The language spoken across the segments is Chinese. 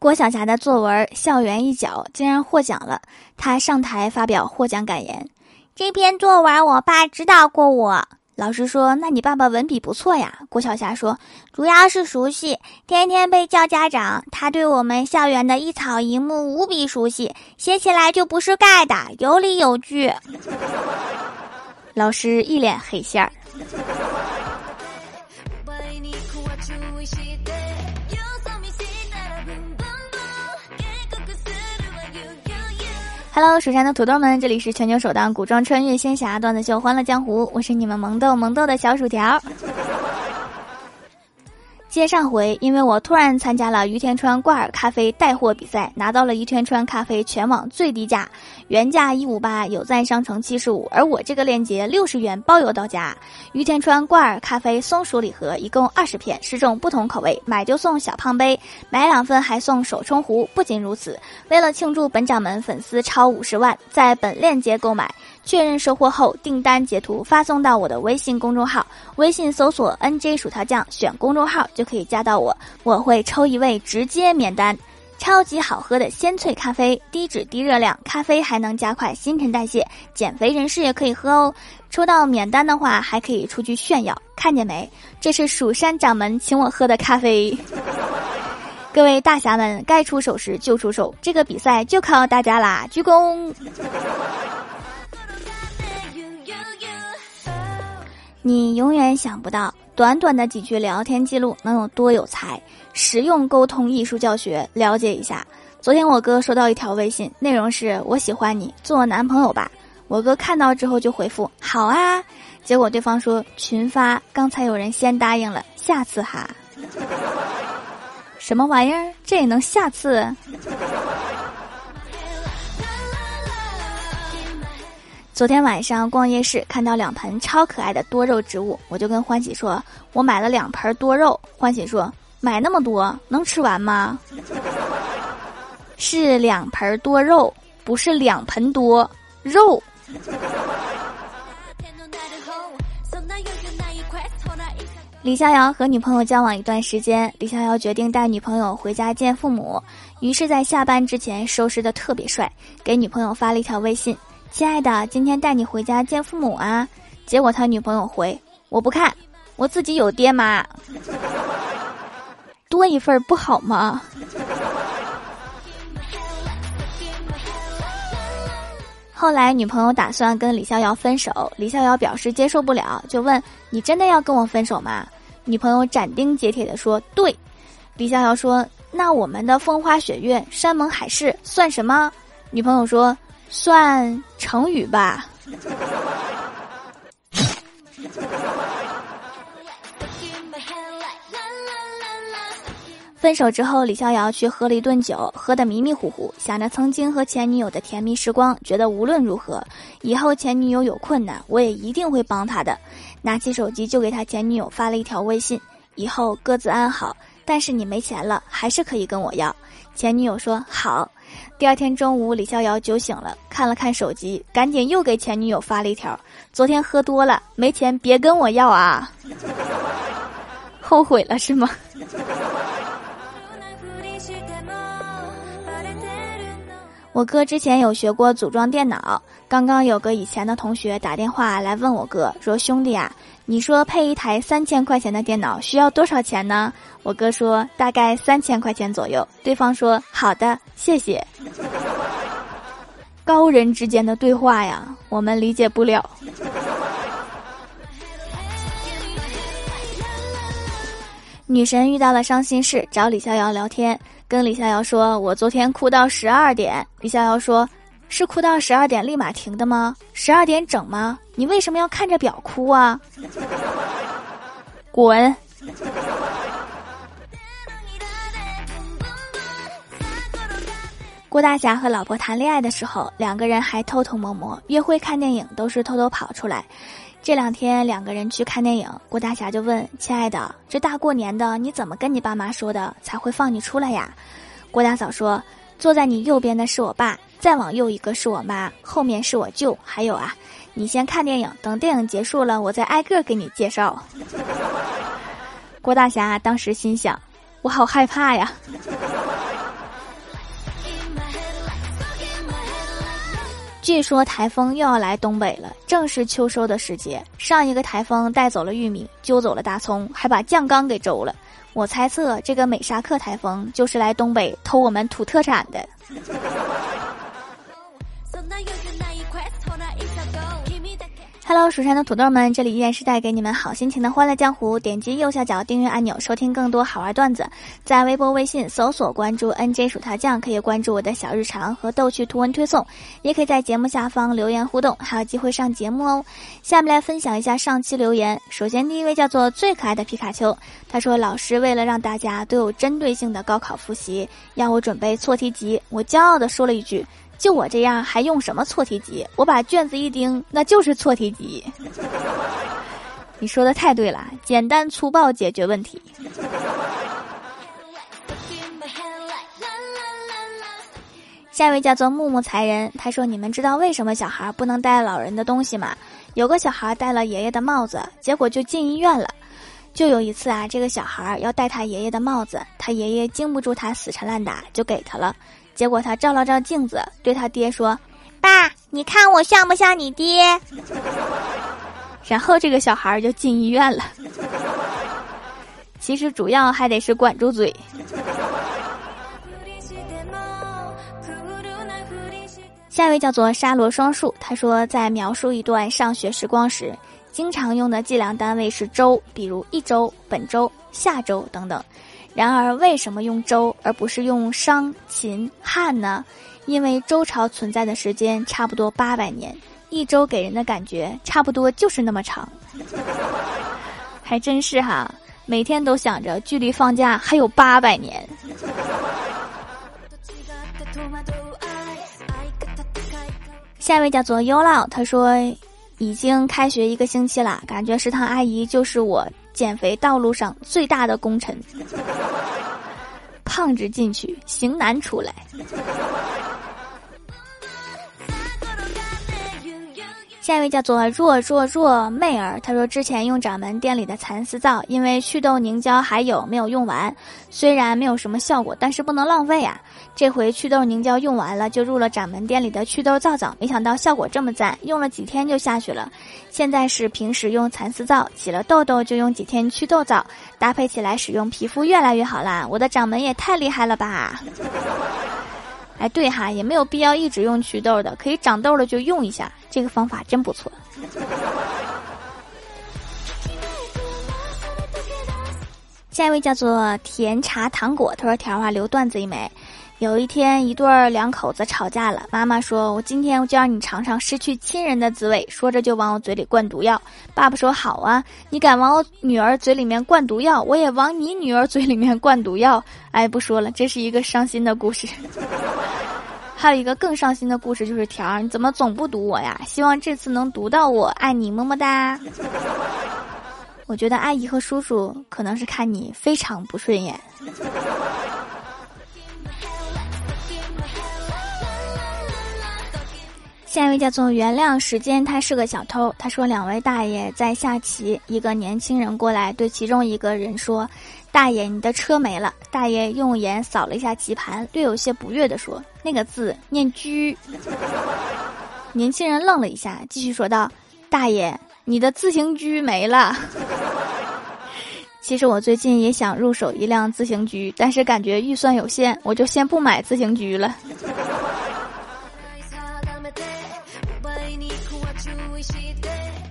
郭晓霞的作文《校园一角》竟然获奖了，她上台发表获奖感言：“这篇作文我爸指导过我。”老师说：“那你爸爸文笔不错呀。”郭晓霞说：“主要是熟悉，天天被叫家长。他对我们校园的一草一木无比熟悉，写起来就不是盖的，有理有据。”老师一脸黑线儿。Hello，蜀山的土豆们，这里是全球首档古装穿越仙侠段子秀《欢乐江湖》，我是你们萌豆萌豆的小薯条。接上回，因为我突然参加了于田川挂耳咖啡带货比赛，拿到了于田川咖啡全网最低价，原价一五八，有赞商城七十五，而我这个链接六十元包邮到家。于田川挂耳咖啡松鼠礼盒一共二十片，十种不同口味，买就送小胖杯，买两份还送手冲壶。不仅如此，为了庆祝本掌门粉丝超五十万，在本链接购买。确认收货后，订单截图发送到我的微信公众号，微信搜索 “nj 薯条酱”，选公众号就可以加到我，我会抽一位直接免单。超级好喝的鲜萃咖啡，低脂低热量，咖啡还能加快新陈代谢，减肥人士也可以喝哦。抽到免单的话，还可以出去炫耀，看见没？这是蜀山掌门请我喝的咖啡。各位大侠们，该出手时就出手，这个比赛就靠大家啦！鞠躬。你永远想不到，短短的几句聊天记录能有多有才。实用沟通艺术教学，了解一下。昨天我哥收到一条微信，内容是我喜欢你，做我男朋友吧。我哥看到之后就回复好啊。结果对方说群发，刚才有人先答应了，下次哈。什么玩意儿？这也能下次？昨天晚上逛夜市，看到两盆超可爱的多肉植物，我就跟欢喜说：“我买了两盆多肉。”欢喜说：“买那么多能吃完吗？” 是两盆多肉，不是两盆多肉。李逍遥和女朋友交往一段时间，李逍遥决定带女朋友回家见父母，于是，在下班之前收拾的特别帅，给女朋友发了一条微信。亲爱的，今天带你回家见父母啊！结果他女朋友回：“我不看，我自己有爹妈，多一份不好吗？” 后来女朋友打算跟李逍遥分手，李逍遥表示接受不了，就问：“你真的要跟我分手吗？”女朋友斩钉截铁的说：“对。”李逍遥说：“那我们的风花雪月、山盟海誓算什么？”女朋友说。算成语吧。分手之后，李逍遥去喝了一顿酒，喝得迷迷糊糊，想着曾经和前女友的甜蜜时光，觉得无论如何，以后前女友有困难，我也一定会帮她的。拿起手机就给他前女友发了一条微信：“以后各自安好，但是你没钱了，还是可以跟我要。”前女友说：“好。”第二天中午，李逍遥酒醒了，看了看手机，赶紧又给前女友发了一条：“昨天喝多了，没钱别跟我要啊！” 后悔了是吗？我哥之前有学过组装电脑，刚刚有个以前的同学打电话来问我哥说：“兄弟啊，你说配一台三千块钱的电脑需要多少钱呢？”我哥说：“大概三千块钱左右。”对方说：“好的，谢谢。”高人之间的对话呀，我们理解不了。女神遇到了伤心事，找李逍遥聊天。跟李逍遥说：“我昨天哭到十二点。”李逍遥说：“是哭到十二点立马停的吗？十二点整吗？你为什么要看着表哭啊？”滚！郭大侠和老婆谈恋爱的时候，两个人还偷偷摸摸约会看电影，都是偷偷跑出来。这两天两个人去看电影，郭大侠就问：“亲爱的，这大过年的，你怎么跟你爸妈说的才会放你出来呀？”郭大嫂说：“坐在你右边的是我爸，再往右一个是我妈，后面是我舅，还有啊，你先看电影，等电影结束了，我再挨个给你介绍。”郭大侠当时心想：“我好害怕呀。”据说台风又要来东北了，正是秋收的时节。上一个台风带走了玉米，揪走了大葱，还把酱缸给周了。我猜测这个美沙克台风就是来东北偷我们土特产的。Hello，蜀山的土豆们，这里依然是带给你们好心情的欢乐江湖。点击右下角订阅按钮，收听更多好玩段子。在微博、微信搜索关注 NJ 薯条酱，可以关注我的小日常和逗趣图文推送，也可以在节目下方留言互动，还有机会上节目哦。下面来分享一下上期留言。首先，第一位叫做最可爱的皮卡丘，他说：“老师为了让大家都有针对性的高考复习，要我准备错题集。”我骄傲地说了一句。就我这样还用什么错题集？我把卷子一盯，那就是错题集。你说的太对了，简单粗暴解决问题。下一位叫做木木才人，他说：“你们知道为什么小孩不能戴老人的东西吗？有个小孩戴了爷爷的帽子，结果就进医院了。就有一次啊，这个小孩要戴他爷爷的帽子，他爷爷经不住他死缠烂打，就给他了。”结果他照了照镜子，对他爹说：“爸，你看我像不像你爹？” 然后这个小孩就进医院了。其实主要还得是管住嘴。下一位叫做沙罗双树，他说在描述一段上学时光时，经常用的计量单位是周，比如一周、本周、下周等等。然而，为什么用周而不是用商、秦、汉呢？因为周朝存在的时间差不多八百年，一周给人的感觉差不多就是那么长。还真是哈，每天都想着距离放假还有八百年。下一位叫做优老，他说已经开学一个星期了，感觉食堂阿姨就是我。减肥道路上最大的功臣，胖子进去，型男出来。下一位叫做若若若妹儿，她说之前用掌门店里的蚕丝皂，因为祛痘凝胶还有没有用完，虽然没有什么效果，但是不能浪费啊。这回祛痘凝胶用完了，就入了掌门店里的祛痘皂皂，没想到效果这么赞，用了几天就下去了。现在是平时用蚕丝皂，起了痘痘就用几天祛痘皂，搭配起来使用，皮肤越来越好啦。我的掌门也太厉害了吧！哎，对哈，也没有必要一直用祛痘的，可以长痘了就用一下，这个方法真不错。下一位叫做甜茶糖果，他说：“条啊，留段子一枚。有一天，一对儿两口子吵架了，妈妈说：‘我今天就让你尝尝失去亲人的滋味。’说着就往我嘴里灌毒药。爸爸说：‘好啊，你敢往我女儿嘴里面灌毒药，我也往你女儿嘴里面灌毒药。’哎，不说了，这是一个伤心的故事。”还有一个更伤心的故事，就是条儿，你怎么总不读我呀？希望这次能读到我，爱你，么么哒。我觉得阿姨和叔叔可能是看你非常不顺眼。下一位叫做原谅时间，他是个小偷。他说两位大爷在下棋，一个年轻人过来对其中一个人说。大爷，你的车没了。大爷用眼扫了一下棋盘，略有些不悦地说：“那个字念车。”年轻人愣了一下，继续说道：“大爷，你的自行车没了。”其实我最近也想入手一辆自行车，但是感觉预算有限，我就先不买自行车了。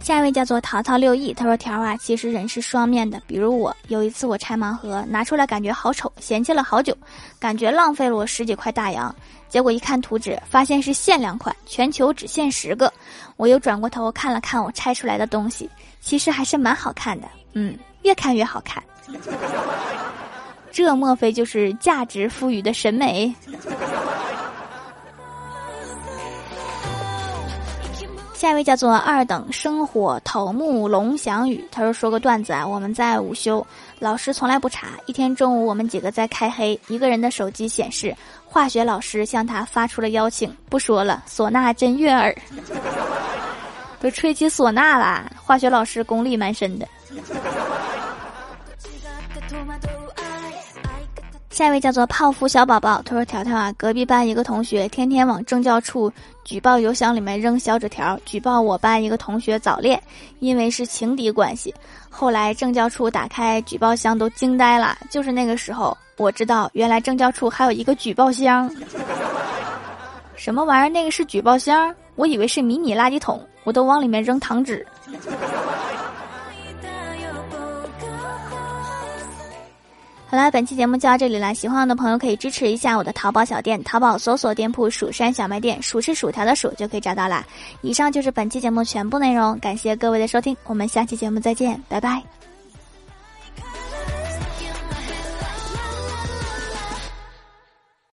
下一位叫做淘淘六亿，他说：“条啊，其实人是双面的。比如我有一次我拆盲盒，拿出来感觉好丑，嫌弃了好久，感觉浪费了我十几块大洋。结果一看图纸，发现是限量款，全球只限十个。我又转过头看了看我拆出来的东西，其实还是蛮好看的。嗯，越看越好看。这莫非就是价值赋予的审美？”下一位叫做二等生火头目龙翔宇，他说说个段子啊，我们在午休，老师从来不查。一天中午，我们几个在开黑，一个人的手机显示化学老师向他发出了邀请。不说了，唢呐真悦耳，都吹起唢呐啦。化学老师功力蛮深的。下一位叫做泡芙小宝宝，他说：“条条啊，隔壁班一个同学天天往政教处举报邮箱里面扔小纸条，举报我班一个同学早恋，因为是情敌关系。后来政教处打开举报箱都惊呆了，就是那个时候我知道，原来政教处还有一个举报箱。什么玩意儿？那个是举报箱？我以为是迷你垃圾桶，我都往里面扔糖纸。”好啦，本期节目就到这里了。喜欢我的朋友可以支持一下我的淘宝小店，淘宝搜索店铺“蜀山小卖店”，数是薯条的数就可以找到啦。以上就是本期节目全部内容，感谢各位的收听，我们下期节目再见，拜拜。